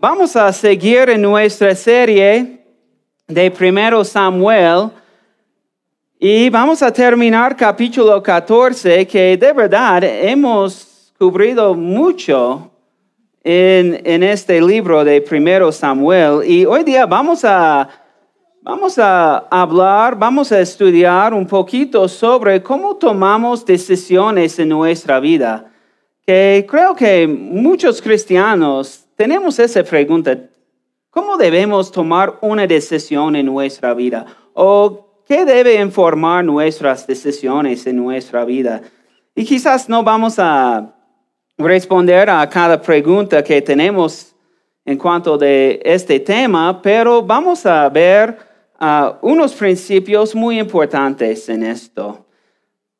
Vamos a seguir en nuestra serie de Primero Samuel y vamos a terminar capítulo 14 que de verdad hemos cubrido mucho en, en este libro de Primero Samuel y hoy día vamos a, vamos a hablar, vamos a estudiar un poquito sobre cómo tomamos decisiones en nuestra vida. Que creo que muchos cristianos tenemos esa pregunta, ¿cómo debemos tomar una decisión en nuestra vida? ¿O qué debe informar nuestras decisiones en nuestra vida? Y quizás no vamos a responder a cada pregunta que tenemos en cuanto de este tema, pero vamos a ver uh, unos principios muy importantes en esto.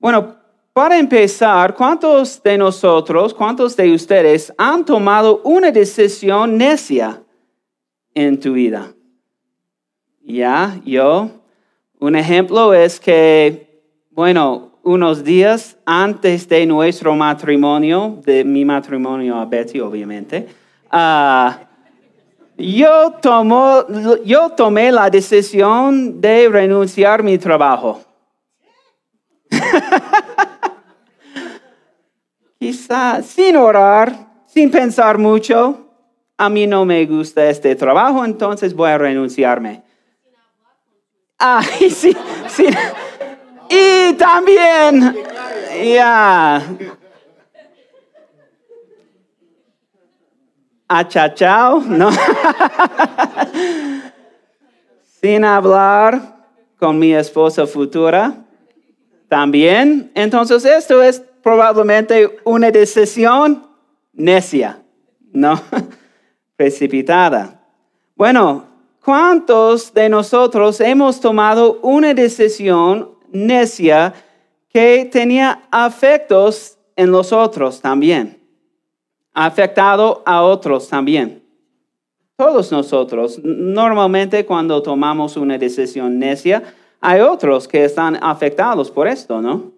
Bueno, para empezar, ¿cuántos de nosotros, cuántos de ustedes han tomado una decisión necia en tu vida? Ya, yo. Un ejemplo es que, bueno, unos días antes de nuestro matrimonio, de mi matrimonio a Betty, obviamente, uh, yo, yo tomé la decisión de renunciar a mi trabajo. Quizá sin orar, sin pensar mucho, a mí no me gusta este trabajo, entonces voy a renunciarme. Ah, sí, sí. Y también, ya. Achachao, ¿no? sin hablar con mi esposa futura también. Entonces esto es probablemente una decisión necia, no precipitada. Bueno, ¿cuántos de nosotros hemos tomado una decisión necia que tenía afectos en los otros también? Afectado a otros también. Todos nosotros, normalmente cuando tomamos una decisión necia, hay otros que están afectados por esto, ¿no?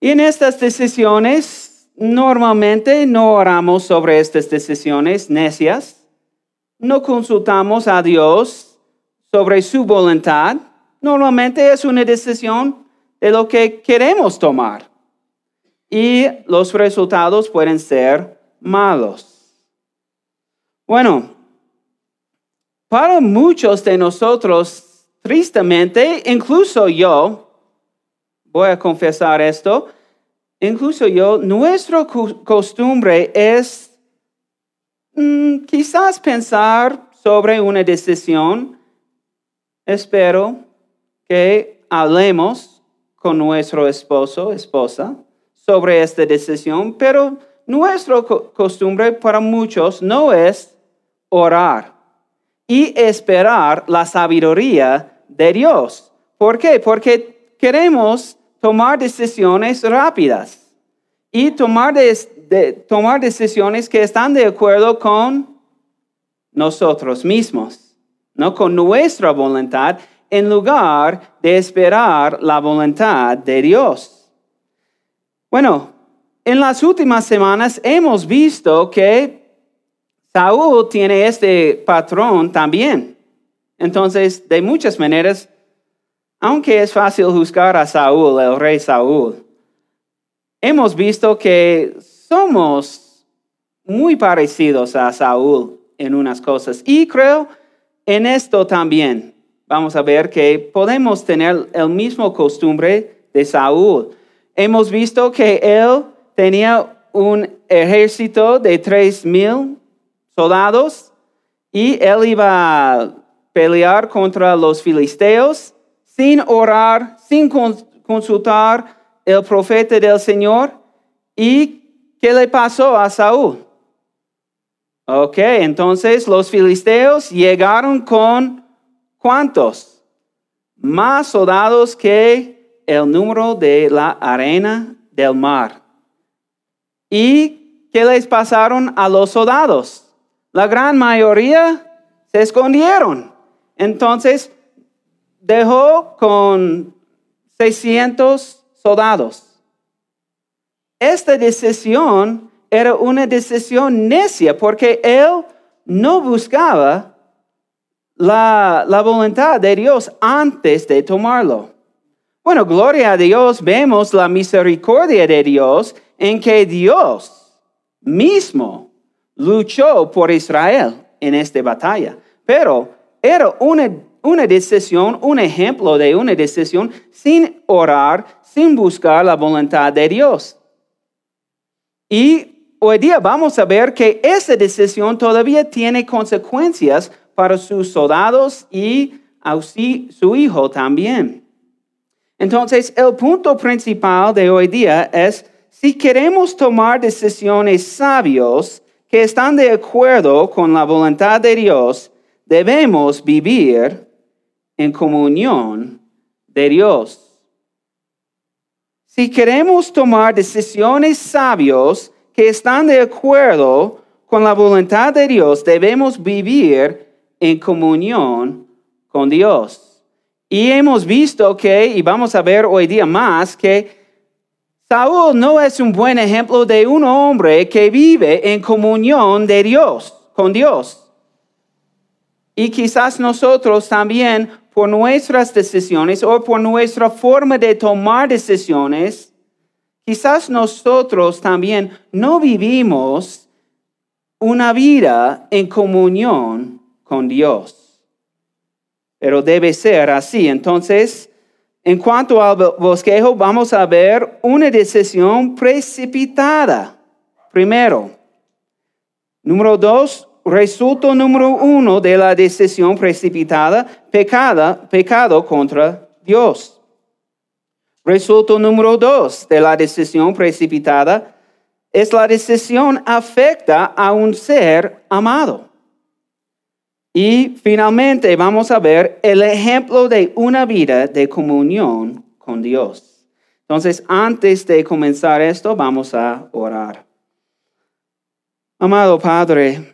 Y en estas decisiones, normalmente no oramos sobre estas decisiones necias, no consultamos a Dios sobre su voluntad, normalmente es una decisión de lo que queremos tomar. Y los resultados pueden ser malos. Bueno, para muchos de nosotros, tristemente, incluso yo, voy a confesar esto, incluso yo, nuestra costumbre es mm, quizás pensar sobre una decisión. Espero que hablemos con nuestro esposo, esposa, sobre esta decisión, pero nuestra costumbre para muchos no es orar y esperar la sabiduría de Dios. ¿Por qué? Porque queremos tomar decisiones rápidas y tomar, tomar decisiones que están de acuerdo con nosotros mismos, no con nuestra voluntad, en lugar de esperar la voluntad de Dios. Bueno, en las últimas semanas hemos visto que Saúl tiene este patrón también. Entonces, de muchas maneras, aunque es fácil juzgar a Saúl, el rey Saúl, hemos visto que somos muy parecidos a Saúl en unas cosas. Y creo en esto también. Vamos a ver que podemos tener el mismo costumbre de Saúl. Hemos visto que él tenía un ejército de tres mil soldados y él iba a pelear contra los filisteos sin orar, sin consultar el profeta del Señor. ¿Y qué le pasó a Saúl? Ok, entonces los filisteos llegaron con ¿cuántos? Más soldados que el número de la arena del mar. ¿Y qué les pasaron a los soldados? La gran mayoría se escondieron. Entonces, dejó con 600 soldados. Esta decisión era una decisión necia porque él no buscaba la, la voluntad de Dios antes de tomarlo. Bueno, gloria a Dios, vemos la misericordia de Dios en que Dios mismo luchó por Israel en esta batalla. Pero era una, una decisión, un ejemplo de una decisión sin orar, sin buscar la voluntad de Dios. Y hoy día vamos a ver que esa decisión todavía tiene consecuencias para sus soldados y su hijo también. Entonces, el punto principal de hoy día es, si queremos tomar decisiones sabios que están de acuerdo con la voluntad de Dios, debemos vivir en comunión de Dios. Si queremos tomar decisiones sabios que están de acuerdo con la voluntad de Dios, debemos vivir en comunión con Dios. Y hemos visto que, y vamos a ver hoy día más, que Saúl no es un buen ejemplo de un hombre que vive en comunión de Dios, con Dios. Y quizás nosotros también por nuestras decisiones o por nuestra forma de tomar decisiones, quizás nosotros también no vivimos una vida en comunión con Dios. Pero debe ser así. Entonces, en cuanto al bosquejo, vamos a ver una decisión precipitada. Primero. Número dos, resultado número uno de la decisión precipitada, pecado contra Dios. Resultado número dos de la decisión precipitada es la decisión afecta a un ser amado. Y finalmente vamos a ver el ejemplo de una vida de comunión con Dios. Entonces, antes de comenzar esto, vamos a orar. Amado Padre,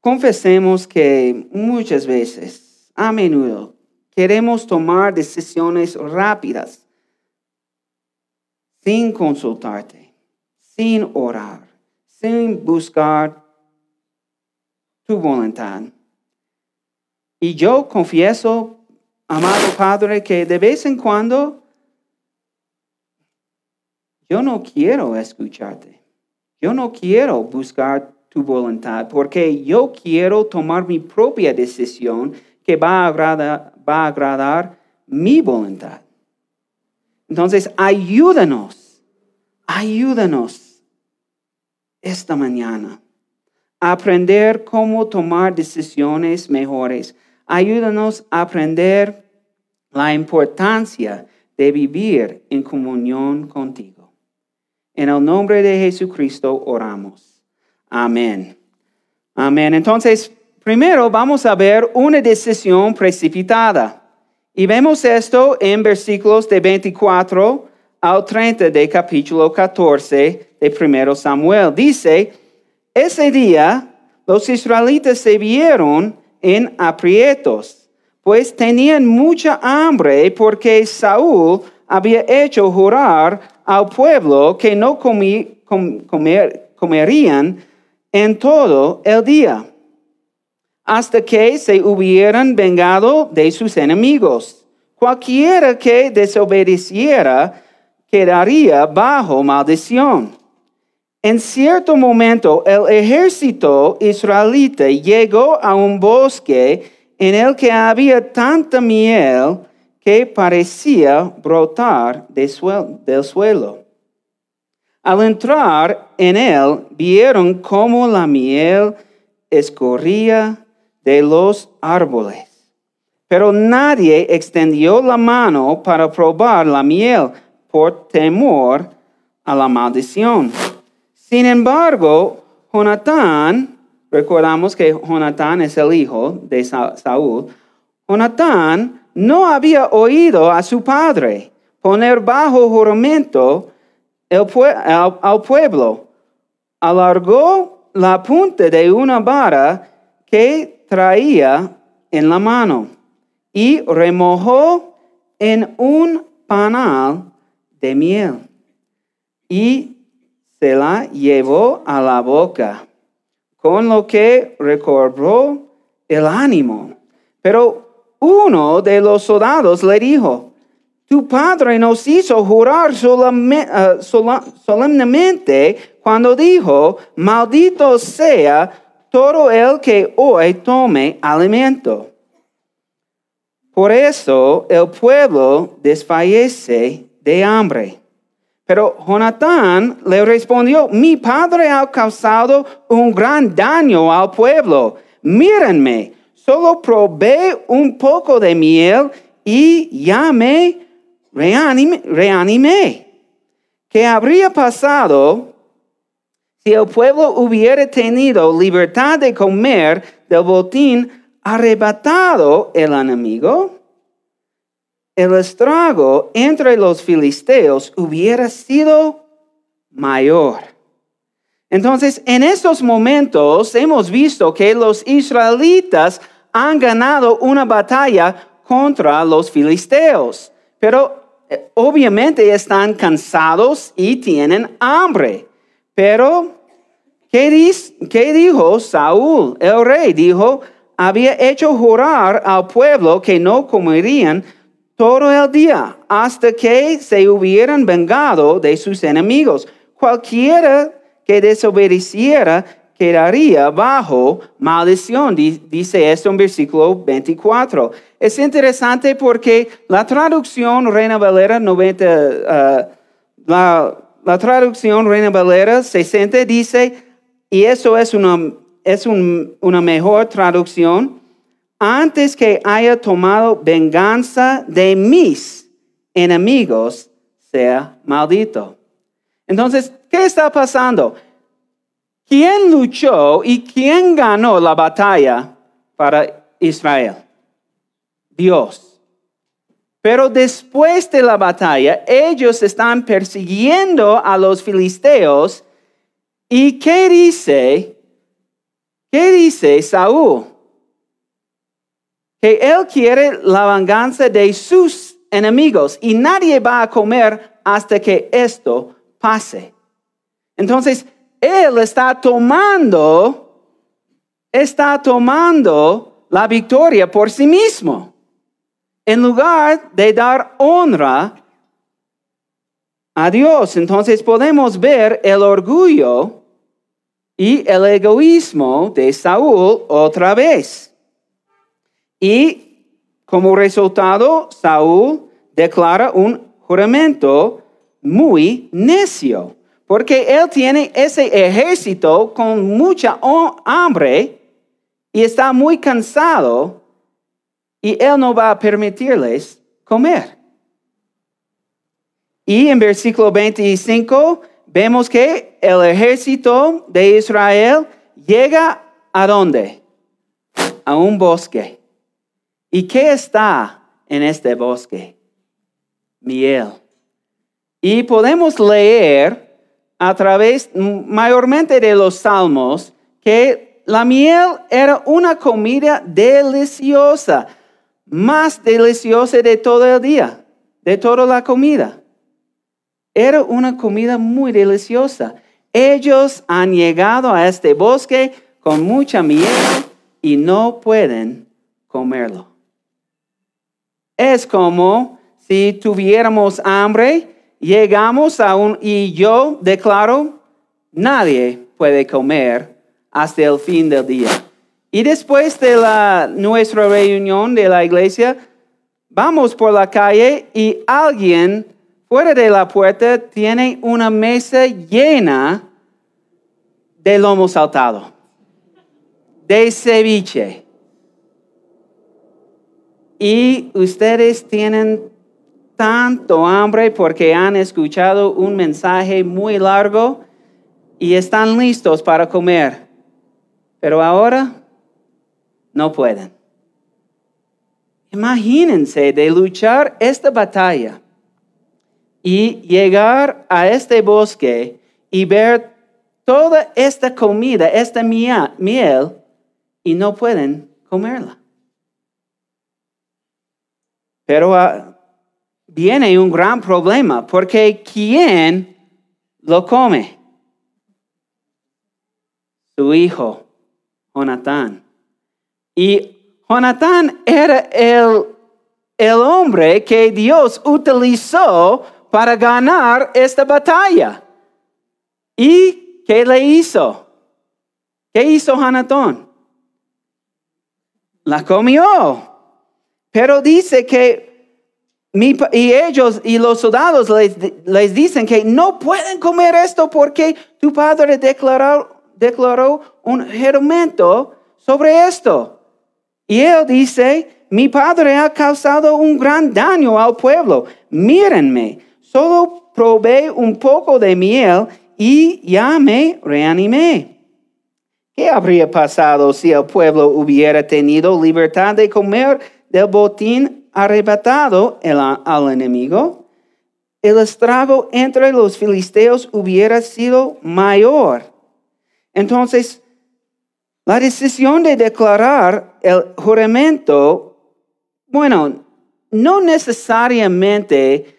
Confesemos que muchas veces, a menudo, queremos tomar decisiones rápidas sin consultarte, sin orar, sin buscar tu voluntad. Y yo confieso, amado Padre, que de vez en cuando yo no quiero escucharte. Yo no quiero buscar tu voluntad, porque yo quiero tomar mi propia decisión que va a agradar, a agradar mi voluntad. Entonces, ayúdanos, ayúdanos esta mañana a aprender cómo tomar decisiones mejores. Ayúdanos a aprender la importancia de vivir en comunión contigo. En el nombre de Jesucristo oramos. Amén. Amén. Entonces, primero vamos a ver una decisión precipitada. Y vemos esto en versículos de 24 al 30 de capítulo 14 de 1 Samuel. Dice, ese día los israelitas se vieron en aprietos, pues tenían mucha hambre porque Saúl había hecho jurar al pueblo que no comerían en todo el día, hasta que se hubieran vengado de sus enemigos. Cualquiera que desobedeciera quedaría bajo maldición. En cierto momento el ejército israelita llegó a un bosque en el que había tanta miel que parecía brotar del suelo. Al entrar en él, vieron cómo la miel escorría de los árboles. Pero nadie extendió la mano para probar la miel por temor a la maldición. Sin embargo, Jonatán, recordamos que Jonatán es el hijo de Saúl, Jonatán no había oído a su padre poner bajo juramento al, pueblo, alargó la punta de una vara que traía en la mano y remojó en un panal de miel. y se la llevó a la boca, con lo que recobró el ánimo. Pero uno de los soldados le dijo, tu padre nos hizo jurar eh, solemnemente cuando dijo, maldito sea todo el que hoy tome alimento. Por eso el pueblo desfallece de hambre. Pero Jonatán le respondió, mi padre ha causado un gran daño al pueblo. Mírenme, solo probé un poco de miel y ya me reanimé. ¿Qué habría pasado si el pueblo hubiera tenido libertad de comer del botín arrebatado el enemigo? El estrago entre los filisteos hubiera sido mayor. Entonces, en estos momentos hemos visto que los israelitas han ganado una batalla contra los filisteos, pero obviamente están cansados y tienen hambre. Pero, ¿qué, dijo Saúl, el rey? Dijo, había hecho jurar al pueblo que no comerían todo el día hasta que se hubieran vengado de sus enemigos. Cualquiera que desobedeciera quedaría bajo maldición, dice esto en versículo 24. Es interesante porque la traducción Reina Valera 90, uh, la, la traducción Reina Valera 60 dice, y eso es una, es una mejor traducción, antes que haya tomado venganza de mis enemigos, sea maldito. Entonces, ¿qué está pasando? ¿Quién luchó y quién ganó la batalla para Israel? Dios. Pero después de la batalla, ellos están persiguiendo a los filisteos. ¿Y qué dice? ¿Qué dice Saúl? Que él quiere la venganza de sus enemigos y nadie va a comer hasta que esto pase. Entonces, él está tomando, está tomando la victoria por sí mismo en lugar de dar honra a Dios. Entonces podemos ver el orgullo y el egoísmo de Saúl otra vez. Y como resultado, Saúl declara un juramento muy necio, porque él tiene ese ejército con mucha hambre y está muy cansado y Él no va a permitirles comer. Y en versículo 25 vemos que el ejército de Israel llega a dónde? A un bosque. ¿Y qué está en este bosque? Miel. Y podemos leer a través mayormente de los salmos que la miel era una comida deliciosa más deliciosa de todo el día, de toda la comida. Era una comida muy deliciosa. Ellos han llegado a este bosque con mucha miel y no pueden comerlo. Es como si tuviéramos hambre, llegamos a un, y yo declaro, nadie puede comer hasta el fin del día. Y después de la, nuestra reunión de la iglesia, vamos por la calle y alguien fuera de la puerta tiene una mesa llena de lomo saltado, de ceviche. Y ustedes tienen tanto hambre porque han escuchado un mensaje muy largo y están listos para comer. Pero ahora no pueden. Imagínense de luchar esta batalla y llegar a este bosque y ver toda esta comida, esta miel, y no pueden comerla. Pero ah, viene un gran problema, porque ¿quién lo come. Su hijo, Jonatán. Y Jonatán era el, el hombre que Dios utilizó para ganar esta batalla. ¿Y qué le hizo? ¿Qué hizo Jonatán? La comió. Pero dice que y ellos y los soldados les, dicen que no pueden comer esto porque tu padre declaró, declaró un juramento sobre esto. Y él dice, mi padre ha causado un gran daño al pueblo. Mírenme, solo probé un poco de miel y ya me reanimé. ¿Qué habría pasado si el pueblo hubiera tenido libertad de comer del botín arrebatado al enemigo? El estrago entre los filisteos hubiera sido mayor. Entonces, la decisión de declarar el juramento, bueno, no necesariamente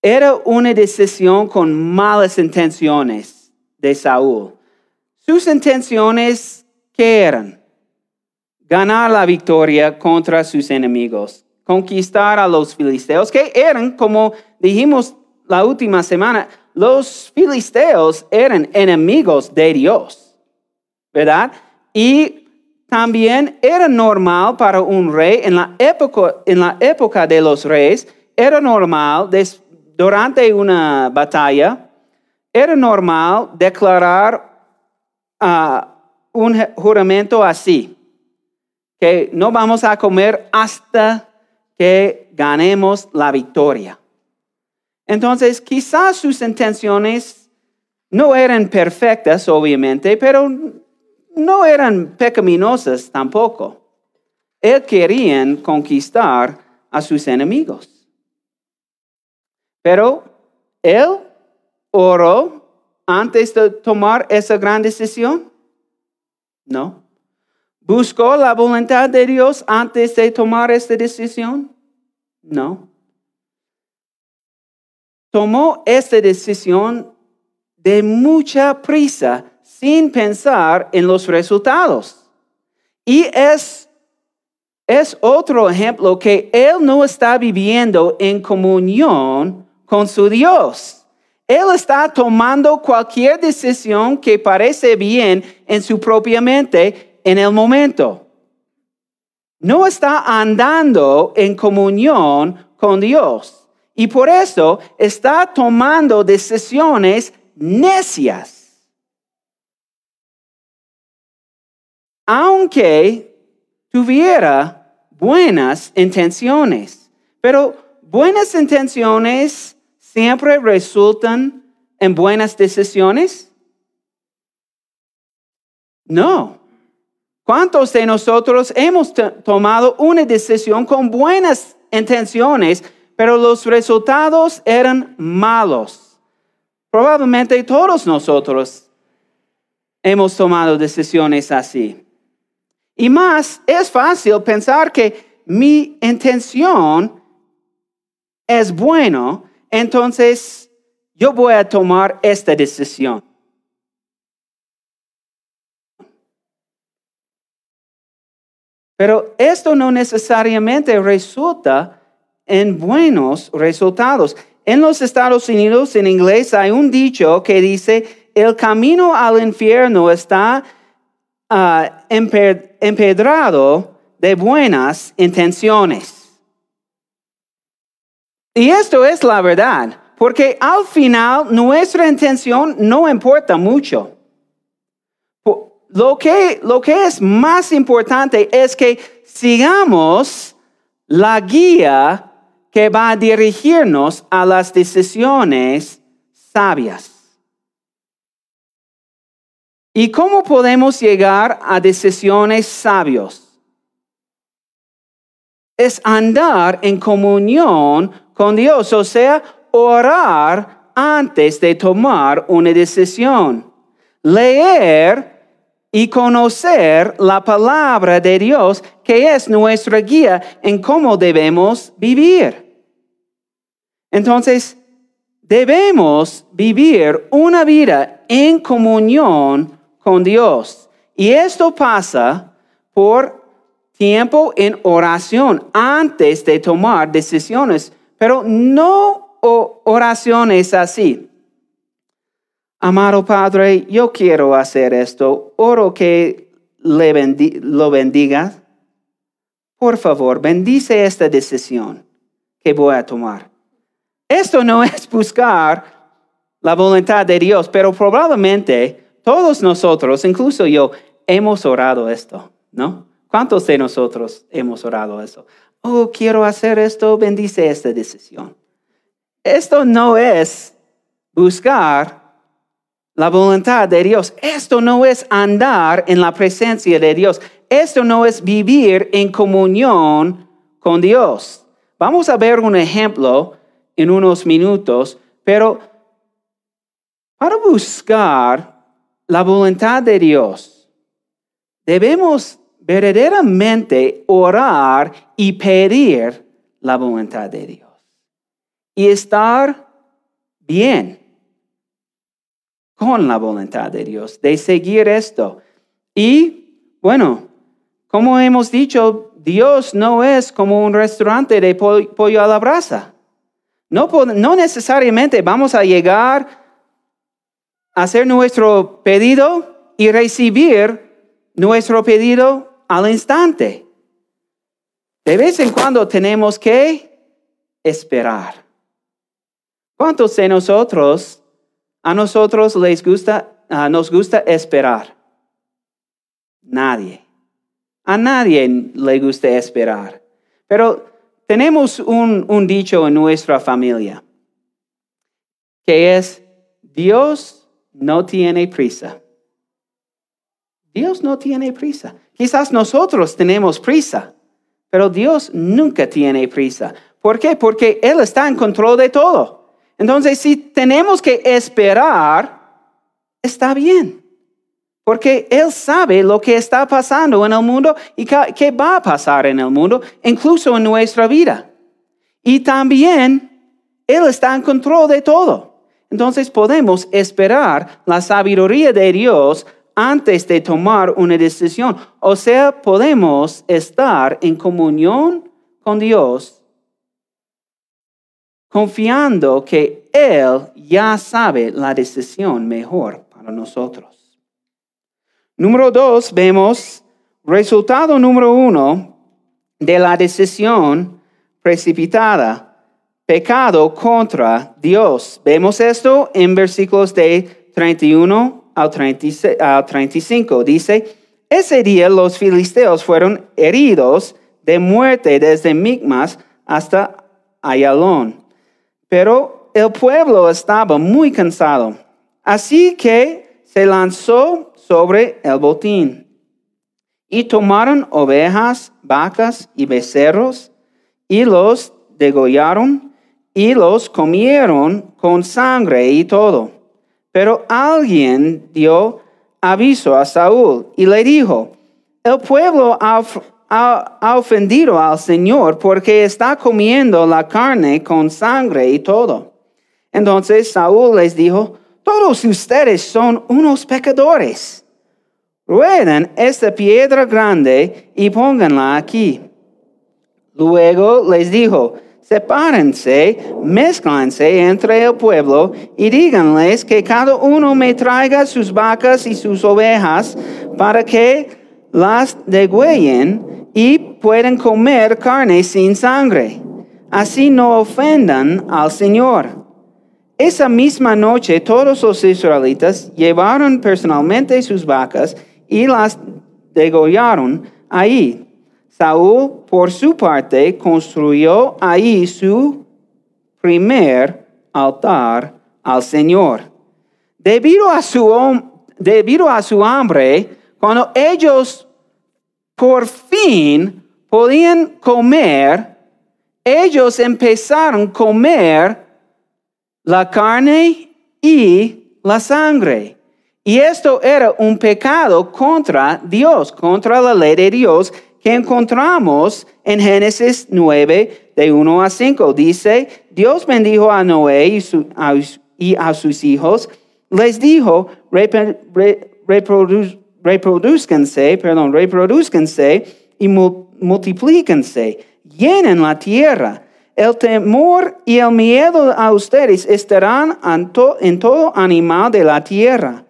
era una decisión con malas intenciones de Saúl. Sus intenciones, ¿qué eran? Ganar la victoria contra sus enemigos, conquistar a los filisteos, que eran, como dijimos la última semana, los filisteos eran enemigos de Dios, ¿verdad? Y también era normal para un rey en la época, en la época de los reyes, era normal durante una batalla, era normal declarar un juramento así, que no vamos a comer hasta que ganemos la victoria. Entonces, quizás sus intenciones no eran perfectas, obviamente, pero no eran pecaminosas tampoco. Él querían conquistar a sus enemigos. Pero él oró antes de tomar esa gran decisión? No. ¿Buscó la voluntad de Dios antes de tomar esta decisión? No. Tomó esta decisión de mucha prisa sin pensar en los resultados. Y es, es otro ejemplo que él no está viviendo en comunión con su Dios. Él está tomando cualquier decisión que parece bien en su propia mente en el momento. No está andando en comunión con Dios. Y por eso está tomando decisiones necias. Aunque tuviera buenas intenciones. Pero buenas intenciones siempre resultan en buenas decisiones? No. ¿Cuántos de nosotros hemos tomado una decisión con buenas intenciones, pero los resultados eran malos? Probablemente todos nosotros hemos tomado decisiones así. Y más, es fácil pensar que mi intención es bueno, entonces yo voy a tomar esta decisión. Pero esto no necesariamente resulta en buenos resultados. En los Estados Unidos, en inglés, hay un dicho que dice, el camino al infierno está ah, empedrado de buenas intenciones. Y esto es la verdad, porque al final nuestra intención no importa mucho. Lo que, lo que es más importante es que sigamos la guía que va a dirigirnos a las decisiones sabias. ¿Y cómo podemos llegar a decisiones sabios? Es andar en comunión con Dios, o sea, orar antes de tomar una decisión. Leer y conocer la palabra de Dios, que es nuestra guía en cómo debemos vivir. Entonces, debemos vivir una vida en comunión con Dios. Y esto pasa por tiempo en oración antes de tomar decisiones, pero no oraciones así. Amado Padre, yo quiero hacer esto, oro que lo bendiga. Por favor, bendice esta decisión que voy a tomar. Esto no es buscar la voluntad de Dios, pero probablemente todos nosotros, incluso yo, hemos orado esto, ¿no? ¿Cuántos de nosotros hemos orado eso? Oh, quiero hacer esto, bendice esta decisión. Esto no es buscar la voluntad de Dios. Esto no es andar en la presencia de Dios. Esto no es vivir en comunión con Dios. Vamos a ver un ejemplo en unos minutos, pero para buscar la voluntad de Dios, debemos verdaderamente orar y pedir la voluntad de Dios. Y estar bien con la voluntad de Dios, de seguir esto. Y bueno, como hemos dicho, Dios no es como un restaurante de pollo a la brasa. No, no necesariamente vamos a llegar hacer nuestro pedido y recibir nuestro pedido al instante. De vez en cuando tenemos que esperar. ¿Cuántos de nosotros, a nosotros les gusta, nos gusta esperar? Nadie. A nadie le gusta esperar. Pero tenemos un, un dicho en nuestra familia que es, Dios no tiene prisa. Dios no tiene prisa. Quizás nosotros tenemos prisa, pero Dios nunca tiene prisa. ¿Por qué? Porque Él está en control de todo. Entonces, si tenemos que esperar, está bien. Porque Él sabe lo que está pasando en el mundo y qué va a pasar en el mundo, incluso en nuestra vida. Y también Él está en control de todo. Entonces podemos esperar la sabiduría de Dios antes de tomar una decisión. O sea, podemos estar en comunión con Dios, confiando que Él ya sabe la decisión mejor para nosotros. Número dos, vemos resultado número uno de la decisión precipitada, pecado contra Dios. Vemos esto en versículos de 31 al 35. Dice, ese día los filisteos fueron heridos de muerte desde Micmas hasta Ayalón. Pero el pueblo estaba muy cansado. Así que se lanzó sobre el botín. Y tomaron ovejas, vacas y becerros y los degollaron y los comieron con sangre y todo. Pero alguien dio aviso a Saúl y le dijo, el pueblo ha, ofendido al Señor porque está comiendo la carne con sangre y todo. Entonces Saúl les dijo, todos ustedes son unos pecadores. Rueden esta piedra grande y pónganla aquí. Luego les dijo, sepárense, mezclanse entre el pueblo y díganles que cada uno me traiga sus vacas y sus ovejas para que las degüellen y puedan comer carne sin sangre. Así no ofendan al Señor. Esa misma noche todos los israelitas llevaron personalmente sus vacas y las degollaron ahí Saúl, por su parte, construyó ahí su primer altar al Señor. Debido a su, hambre, cuando ellos por fin podían comer, ellos empezaron a comer la carne y la sangre. Y esto era un pecado contra Dios, contra la ley de Dios que encontramos en Génesis 9, de 1 a 5. Dice, Dios bendijo a Noé y, a, sus hijos, les dijo, reproduzcanse, perdón, reproduzcanse y multiplíquense, llenen la tierra. El temor y el miedo a ustedes estarán en todo animal de la tierra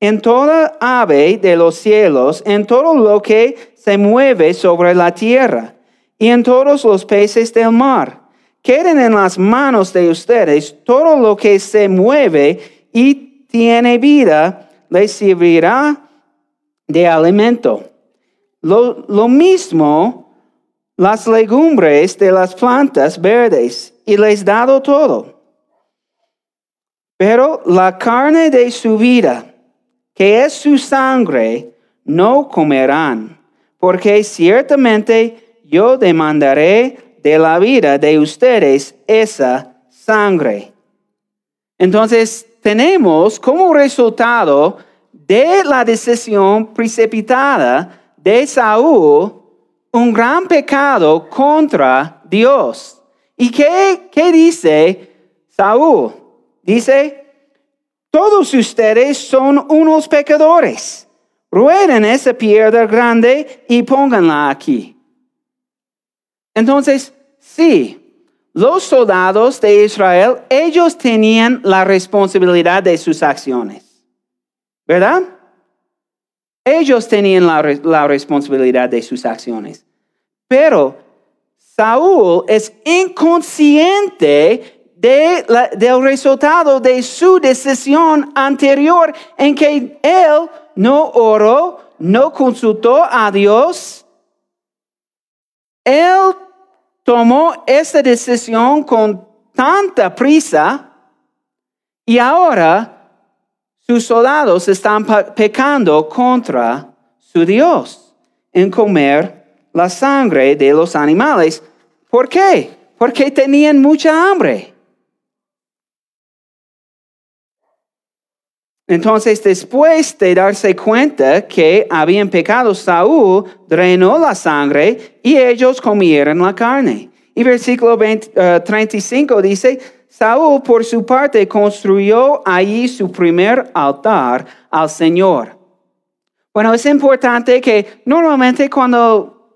en toda ave de los cielos, en todo lo que se mueve sobre la tierra, y en todos los peces del mar. Queden en las manos de ustedes todo lo que se mueve y tiene vida, les servirá de alimento. Lo, lo mismo las legumbres de las plantas verdes, y les dado todo. Pero la carne de su vida, que es su sangre, no comerán, porque ciertamente yo demandaré de la vida de ustedes esa sangre. Entonces tenemos como resultado de la decisión precipitada de Saúl un gran pecado contra Dios. ¿Y qué, qué dice Saúl? Dice, todos ustedes son unos pecadores. Rueden esa piedra grande y pónganla aquí. Entonces, sí, los soldados de Israel, ellos tenían la responsabilidad de sus acciones. ¿Verdad? Ellos tenían la, la responsabilidad de sus acciones. Pero Saúl es inconsciente del resultado de su decisión anterior en que él no oró, no consultó a Dios. Él tomó esa decisión con tanta prisa y ahora sus soldados están pecando contra su Dios en comer la sangre de los animales. ¿Por qué? Porque tenían mucha hambre. Entonces, después de darse cuenta que habían pecado, Saúl drenó la sangre y ellos comieron la carne. Y versículo 35 eh, dice, Saúl por su parte construyó allí su primer altar al Señor. Bueno, es importante que normalmente cuando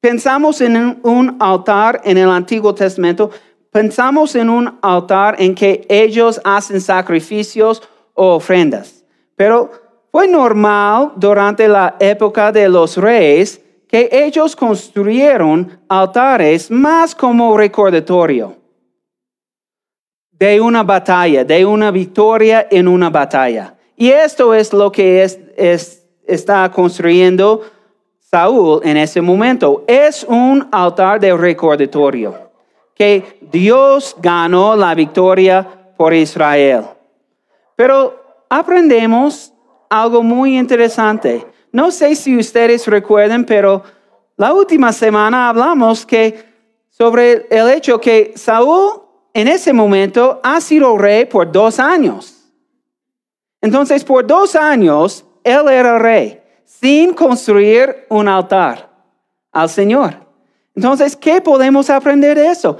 pensamos en un altar en el Antiguo Testamento, pensamos en un altar en que ellos hacen sacrificios o ofrendas. Pero fue normal durante la época de los reyes que ellos construyeron altares más como recordatorio de una batalla, de una victoria en una batalla. Y esto es lo que es, está construyendo Saúl en ese momento. Es un altar de recordatorio, que Dios ganó la victoria por Israel. Pero aprendemos algo muy interesante. No sé si ustedes recuerden, pero la última semana hablamos que sobre el hecho que Saúl en ese momento ha sido rey por dos años. Entonces, por dos años, él era rey, sin construir un altar al Señor. Entonces, ¿qué podemos aprender de eso?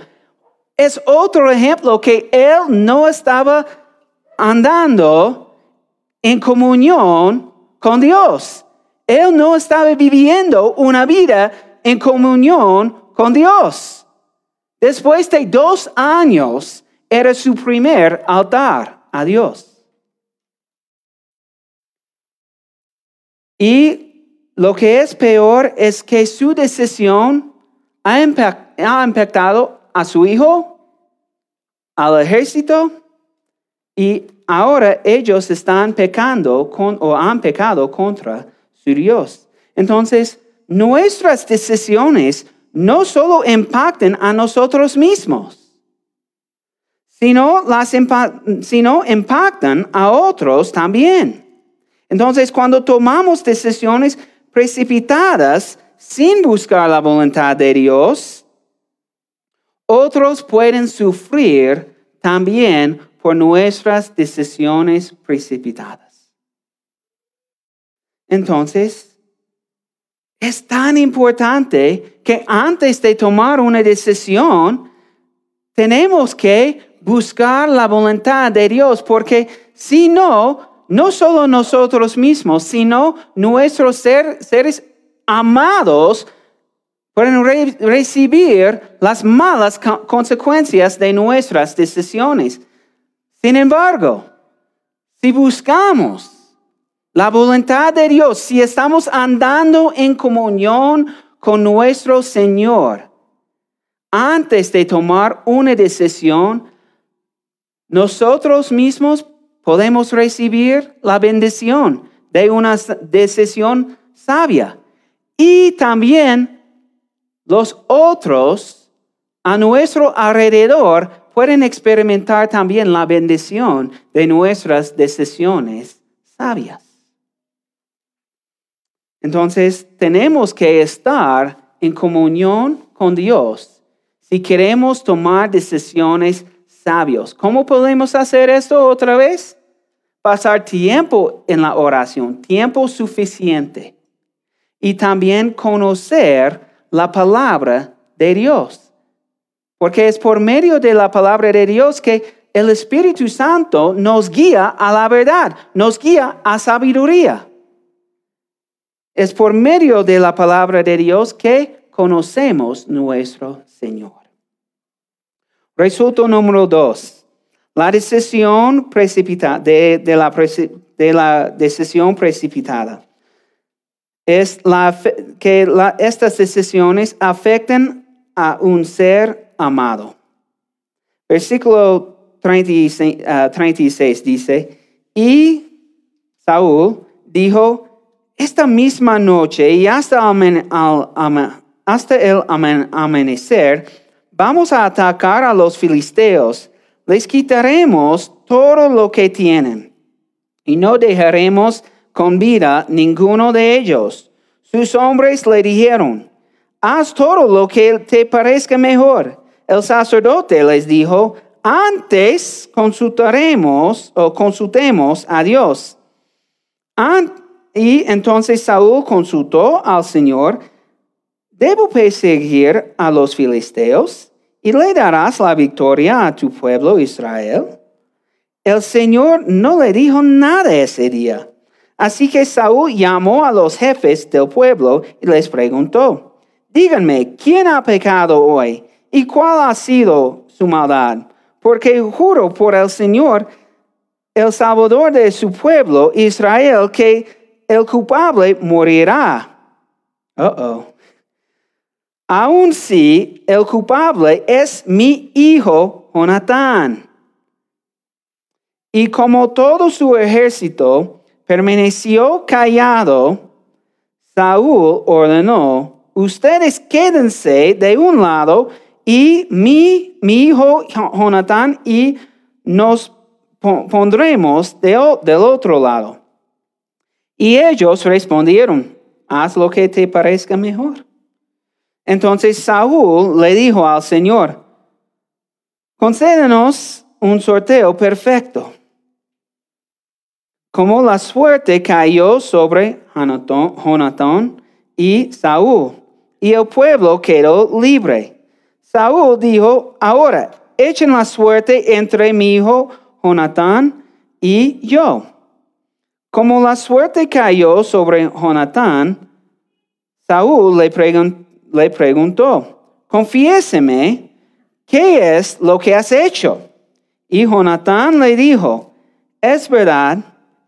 Es otro ejemplo que él no estaba andando en comunión con Dios. Él no estaba viviendo una vida en comunión con Dios. Después de dos años era su primer altar a Dios. Y lo que es peor es que su decisión ha, impactado a su hijo, al ejército y ahora ellos están pecando con, o han pecado contra su Dios. Entonces, nuestras decisiones no solo impactan a nosotros mismos, sino, las sino impactan a otros también. Entonces, cuando tomamos decisiones precipitadas sin buscar la voluntad de Dios, otros pueden sufrir también por nuestras decisiones precipitadas. Entonces, es tan importante que antes de tomar una decisión, tenemos que buscar la voluntad de Dios, porque si no, no solo nosotros mismos, sino nuestros seres amados pueden recibir las malas consecuencias de nuestras decisiones. Sin embargo, si buscamos la voluntad de Dios, si estamos andando en comunión con nuestro Señor, antes de tomar una decisión, nosotros mismos podemos recibir la bendición de una decisión sabia. Y también los otros a nuestro alrededor pueden experimentar también la bendición de nuestras decisiones sabias. Entonces tenemos que estar en comunión con Dios si queremos tomar decisiones sabias. ¿Cómo podemos hacer esto otra vez? Pasar tiempo en la oración, tiempo suficiente. Y también conocer la palabra de Dios. Porque es por medio de la palabra de Dios que el Espíritu Santo nos guía a la verdad, nos guía a sabiduría. Es por medio de la palabra de Dios que conocemos nuestro Señor. Resultado número dos. La decisión precipitada, de, la, de la decisión precipitada es la, que estas decisiones afecten a un ser amado. Versículo 36, uh, dice, y Saúl dijo, esta misma noche y hasta, hasta el amanecer, vamos a atacar a los filisteos, les quitaremos todo lo que tienen y no dejaremos con vida ninguno de ellos. Sus hombres le dijeron, haz todo lo que te parezca mejor. El sacerdote les dijo, antes consultaremos o consultemos a Dios. y entonces Saúl consultó al Señor, ¿debo perseguir a los filisteos y le darás la victoria a tu pueblo Israel? El Señor no le dijo nada ese día. Así que Saúl llamó a los jefes del pueblo y les preguntó, díganme, ¿quién ha pecado hoy? ¿Y cuál ha sido su maldad? Porque juro por el Señor, el Salvador de su pueblo, Israel, que el culpable morirá. Uh oh. Aun si el culpable es mi hijo Jonatán. Y como todo su ejército permaneció callado, Saúl ordenó, ustedes quédense de un lado y mi, mi hijo Jonatán y nos pondremos del otro lado. Y ellos respondieron, haz lo que te parezca mejor. Entonces Saúl le dijo al Señor, concédenos un sorteo perfecto como la suerte cayó sobre Jonatán y Saúl, y el pueblo quedó libre. Saúl dijo, ahora echen la suerte entre mi hijo Jonatán y yo. Como la suerte cayó sobre Jonatán, Saúl le, preguntó, confiéseme, ¿qué es lo que has hecho? Y Jonatán le dijo, es verdad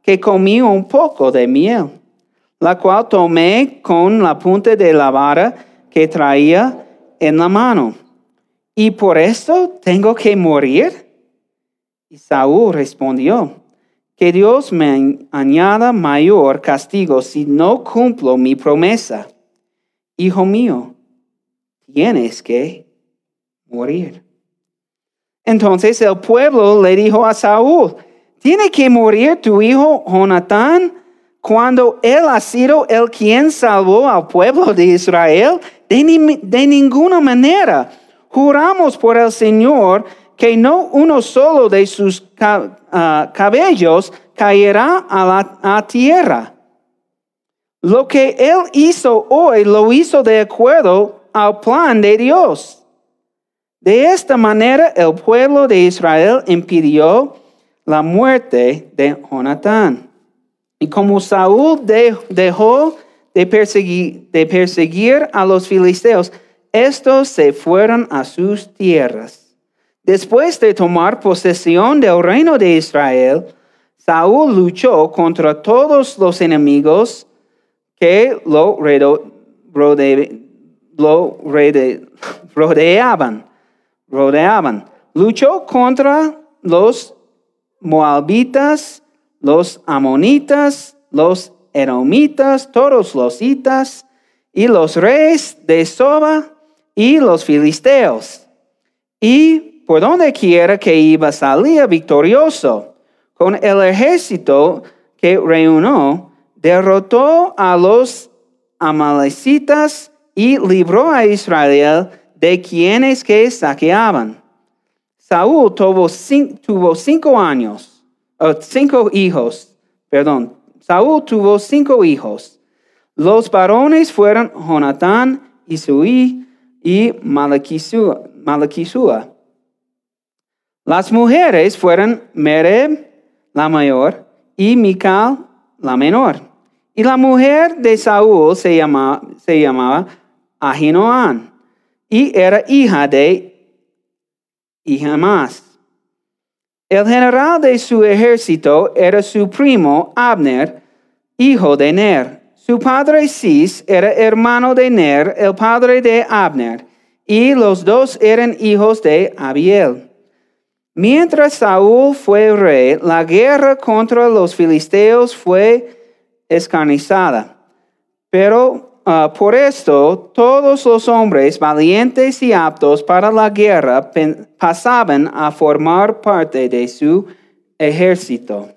que comí un poco de miel, la cual tomé con la punta de la vara que traía en la mano. ¿Y por esto tengo que morir? Y Saúl respondió, que Dios me añada mayor castigo si no cumplo mi promesa. Hijo mío, tienes que morir. Entonces el pueblo le dijo a Saúl, tiene que morir tu hijo Jonatán cuando él ha sido el quien salvó al pueblo de Israel? De, ninguna manera. Juramos por el Señor que no uno solo de sus ah, cabellos caerá a la tierra. Lo que él hizo hoy lo hizo de acuerdo al plan de Dios. De esta manera el pueblo de Israel impidió la muerte de Jonatán. Y como Saúl dejó de perseguir, de perseguir a los filisteos, estos se fueron a sus tierras. Después de tomar posesión del reino de Israel, Saúl luchó contra todos los enemigos que lo, rodeaban. Luchó contra los moabitas, los amonitas, los edomitas, todos los hitas y los reyes de Soba y los filisteos. Y por donde quiera que iba salía victorioso. Con el ejército que reunió, derrotó a los amalecitas y libró a Israel de quienes que saqueaban. Saúl tuvo cinco, años, cinco hijos, perdón. Saúl tuvo cinco hijos. Los varones fueron Jonatán, Isui y Malakisua. Las mujeres fueron Mereb, la mayor, y Mical, la menor. Y la mujer de Saúl se llamaba, se llamaba Ahinoam, y era hija de más. El general de su ejército era su primo Abner, hijo de Ner. Su padre Cis era hermano de Ner, el padre de Abner, y los dos eran hijos de Abiel. Mientras Saúl fue rey, la guerra contra los filisteos fue escarnizada. Pero ah, por esto todos los hombres valientes y aptos para la guerra pasaban a formar parte de su ejército.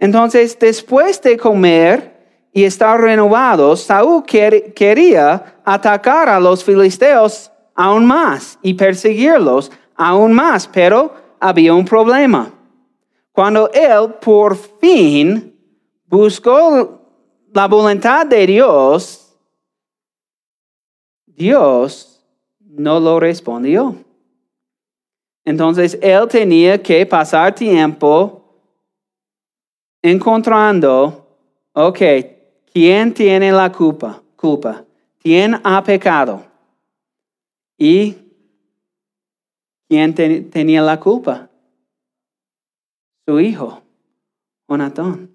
Entonces, después de comer y estar renovados, Saúl quería atacar a los filisteos aún más y perseguirlos aún más, pero había un problema. Cuando él por fin buscó la voluntad de Dios, Dios no lo respondió. Entonces él tenía que pasar tiempo encontrando, ok, ¿quién tiene la culpa? Culpa. ¿Quién ha pecado? Y ¿Quién tenía la culpa? Su hijo, Jonatán.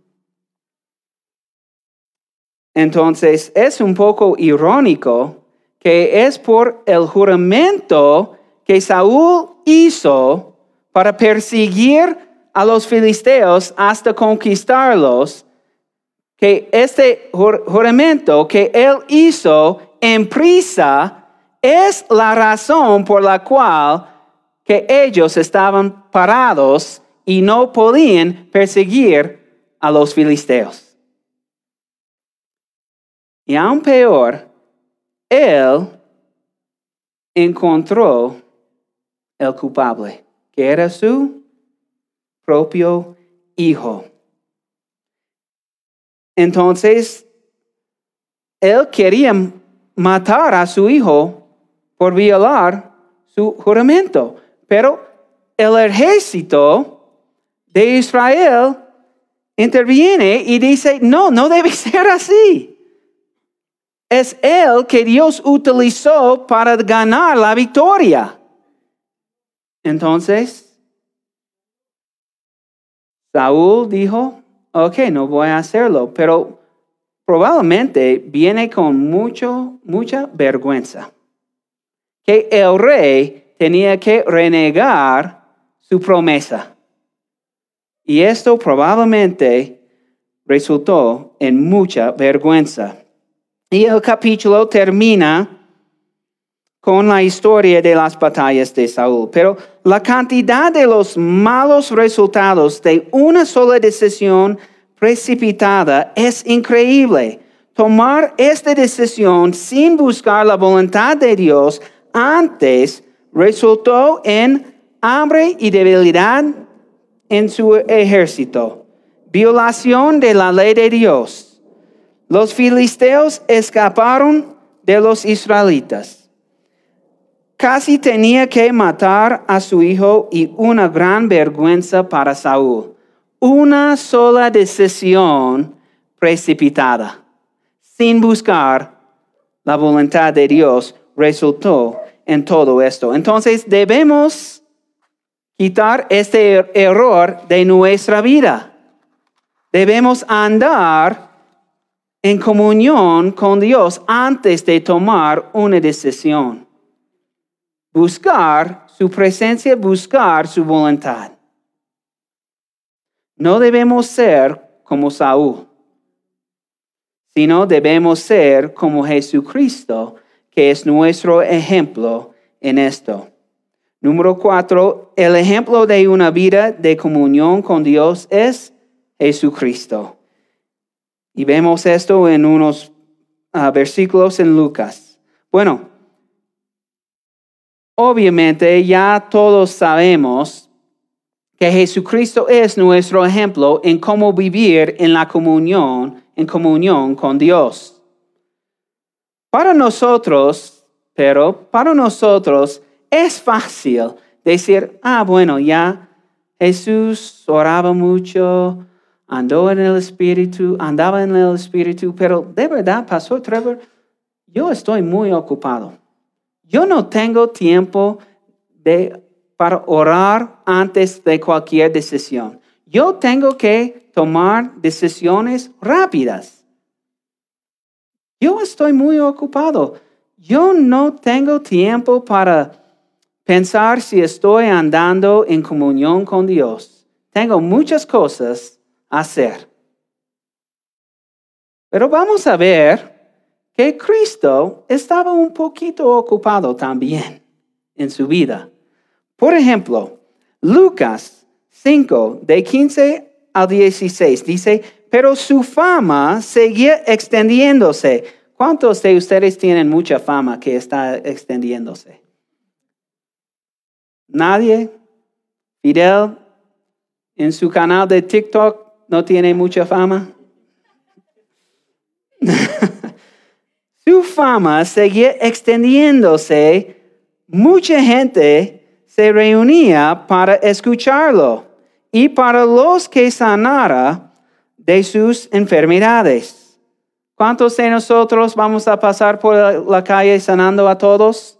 Entonces es un poco irónico que es por el juramento que Saúl hizo para perseguir a los filisteos hasta conquistarlos, que este juramento que él hizo en prisa es la razón por la cual que ellos estaban parados y no podían perseguir a los filisteos. Y aún peor, él encontró el culpable, que era su propio hijo. Entonces, él quería matar a su hijo por violar su juramento. Pero el ejército de Israel interviene y dice, no, no debe ser así. Es él que Dios utilizó para ganar la victoria. Entonces, Saúl dijo, ok, no voy a hacerlo, pero probablemente viene con mucho, mucha vergüenza. Que el rey tenía que renegar su promesa. Y esto probablemente resultó en mucha vergüenza. Y el capítulo termina con la historia de las batallas de Saúl. Pero la cantidad de los malos resultados de una sola decisión precipitada es increíble. Tomar esta decisión sin buscar la voluntad de Dios antes resultó en hambre y debilidad en su ejército, violación de la ley de Dios, los filisteos escaparon de los israelitas. Casi tenía que matar a su hijo y una gran vergüenza para Saúl. Una sola decisión precipitada, sin buscar la voluntad de Dios, resultó en todo esto. Entonces debemos quitar este er-, error de nuestra vida. Debemos andar en comunión con Dios antes de tomar una decisión. Buscar su presencia, buscar su voluntad. No debemos ser como Saúl, sino debemos ser como Jesucristo, que es nuestro ejemplo en esto. Número cuatro, el ejemplo de una vida de comunión con Dios es Jesucristo. Y vemos esto en unos ah, versículos en Lucas. Bueno, obviamente ya todos sabemos que Jesucristo es nuestro ejemplo en cómo vivir en la comunión, en comunión con Dios. Para nosotros, pero para nosotros es fácil decir, ah, bueno, ya Jesús oraba mucho, andó en el Espíritu, andaba en el Espíritu, pero de verdad, Pastor Trevor, yo estoy muy ocupado. Yo no tengo tiempo de, para orar antes de cualquier decisión. Yo tengo que tomar decisiones rápidas. Yo estoy muy ocupado. Yo no tengo tiempo para pensar si estoy andando en comunión con Dios. Tengo muchas cosas hacer. Pero vamos a ver que Cristo estaba un poquito ocupado también en su vida. Por ejemplo, Lucas 5, de 15 al 16, dice, pero su fama seguía extendiéndose. ¿Cuántos de ustedes tienen mucha fama que está extendiéndose? ¿Nadie? Fidel, en su canal de TikTok no tiene mucha fama. Su fama seguía extendiéndose. Mucha gente se reunía para escucharlo y para los que sanara de sus enfermedades. ¿Cuántos de nosotros vamos a pasar por la calle sanando a todos?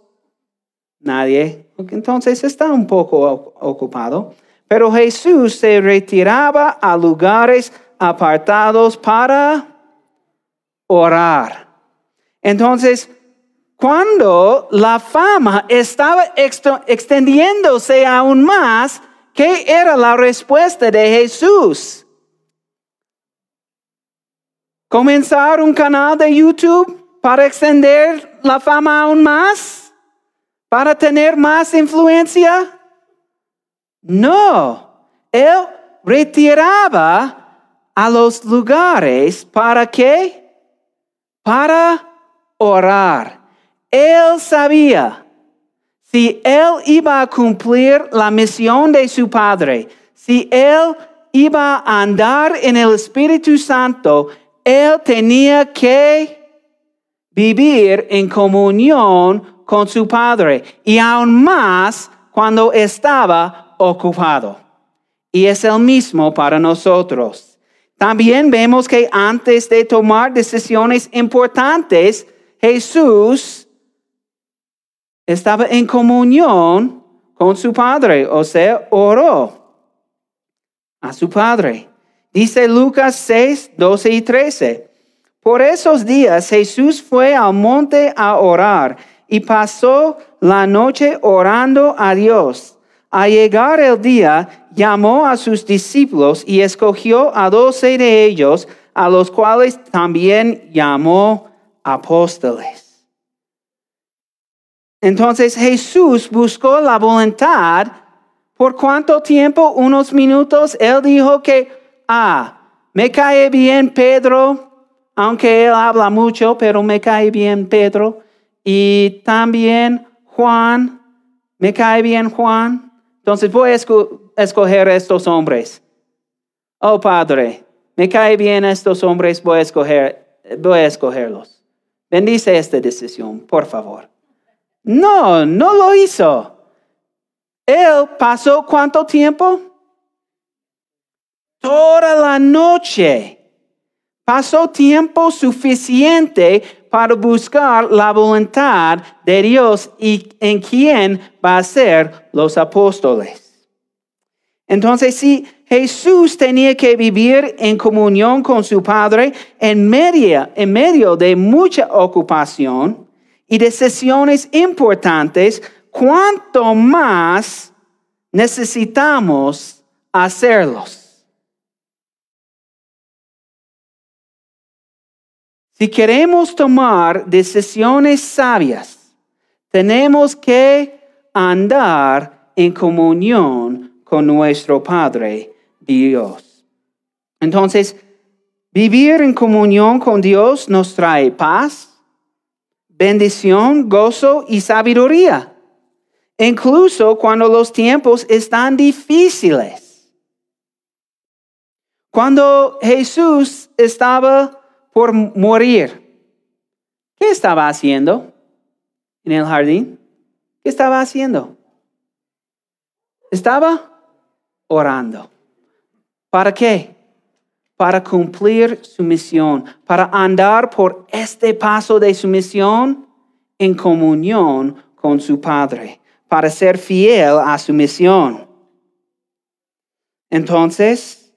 Nadie. Entonces está un poco ocupado. Pero Jesús se retiraba a lugares apartados para orar. Entonces, cuando la fama estaba extendiéndose aún más, ¿qué era la respuesta de Jesús? ¿Comenzar un canal de YouTube para extender la fama aún más? ¿Para tener más influencia? No, él retiraba a los lugares para qué? Para orar. Él sabía si él iba a cumplir la misión de su padre, si él iba a andar en el Espíritu Santo, él tenía que vivir en comunión con su padre y aún más cuando estaba ocupado. Y es el mismo para nosotros. También vemos que antes de tomar decisiones importantes, Jesús estaba en comunión con su Padre, o sea, oró a su Padre. Dice Lucas 6, 12 y 13. Por esos días Jesús fue al monte a orar y pasó la noche orando a Dios. Al llegar el día, llamó a sus discípulos y escogió a doce de ellos, a los cuales también llamó apóstoles. Entonces Jesús buscó la voluntad. ¿Por cuánto tiempo? Unos minutos. Él dijo que, ah, me cae bien Pedro, aunque él habla mucho, pero me cae bien Pedro. Y también Juan, me cae bien Juan. Entonces voy a escoger estos hombres. Oh Padre, me cae bien estos hombres, voy a escoger voy a escogerlos. Bendice esta decisión, por favor. No, no lo hizo. Él pasó cuánto tiempo? Toda la noche. Pasó tiempo suficiente para buscar la voluntad de Dios y en quién va a ser los apóstoles. Entonces, si Jesús tenía que vivir en comunión con su Padre en, en medio de mucha ocupación y decisiones importantes, ¿cuánto más necesitamos hacerlos? Si queremos tomar decisiones sabias, tenemos que andar en comunión con nuestro Padre Dios. Entonces, vivir en comunión con Dios nos trae paz, bendición, gozo y sabiduría, incluso cuando los tiempos están difíciles. Cuando Jesús estaba por morir. ¿Qué estaba haciendo en el jardín? ¿Qué estaba haciendo? Estaba orando. ¿Para qué? Para cumplir su misión, para andar por este paso de su misión en comunión con su Padre, para ser fiel a su misión. Entonces,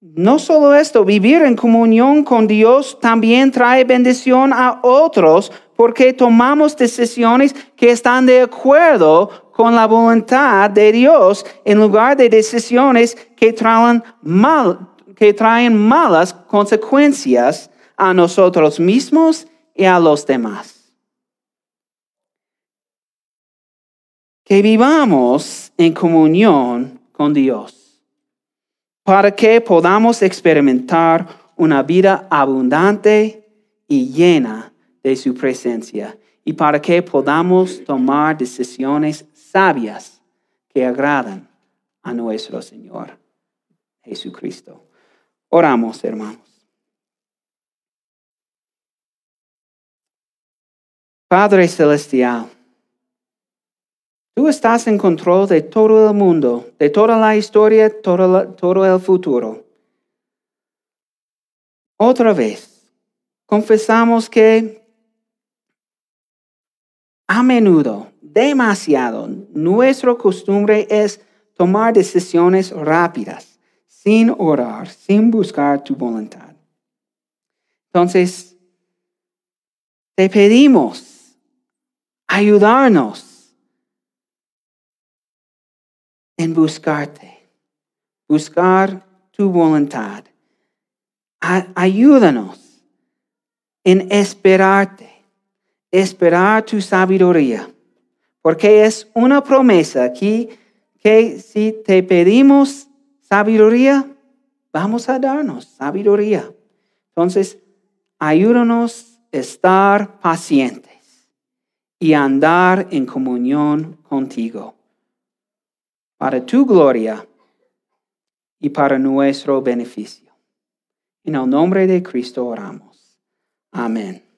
no solo esto, vivir en comunión con Dios también trae bendición a otros porque tomamos decisiones que están de acuerdo con la voluntad de Dios en lugar de decisiones que traen, mal, que traen malas consecuencias a nosotros mismos y a los demás. Que vivamos en comunión con Dios para que podamos experimentar una vida abundante y llena de su presencia y para que podamos tomar decisiones sabias que agradan a nuestro Señor Jesucristo. Oramos, hermanos. Padre Celestial, Tú estás en control de todo el mundo, de toda la historia, todo, el futuro. Otra vez, confesamos que a menudo, demasiado, nuestra costumbre es tomar decisiones rápidas, sin orar, sin buscar tu voluntad. Entonces, te pedimos ayudarnos en buscarte, buscar tu voluntad. ayúdanos en esperarte, esperar tu sabiduría, porque es una promesa aquí que si te pedimos sabiduría, vamos a darnos sabiduría. Entonces, ayúdanos a estar pacientes y andar en comunión contigo para tu gloria y para nuestro beneficio. En el nombre de Cristo oramos. Amén.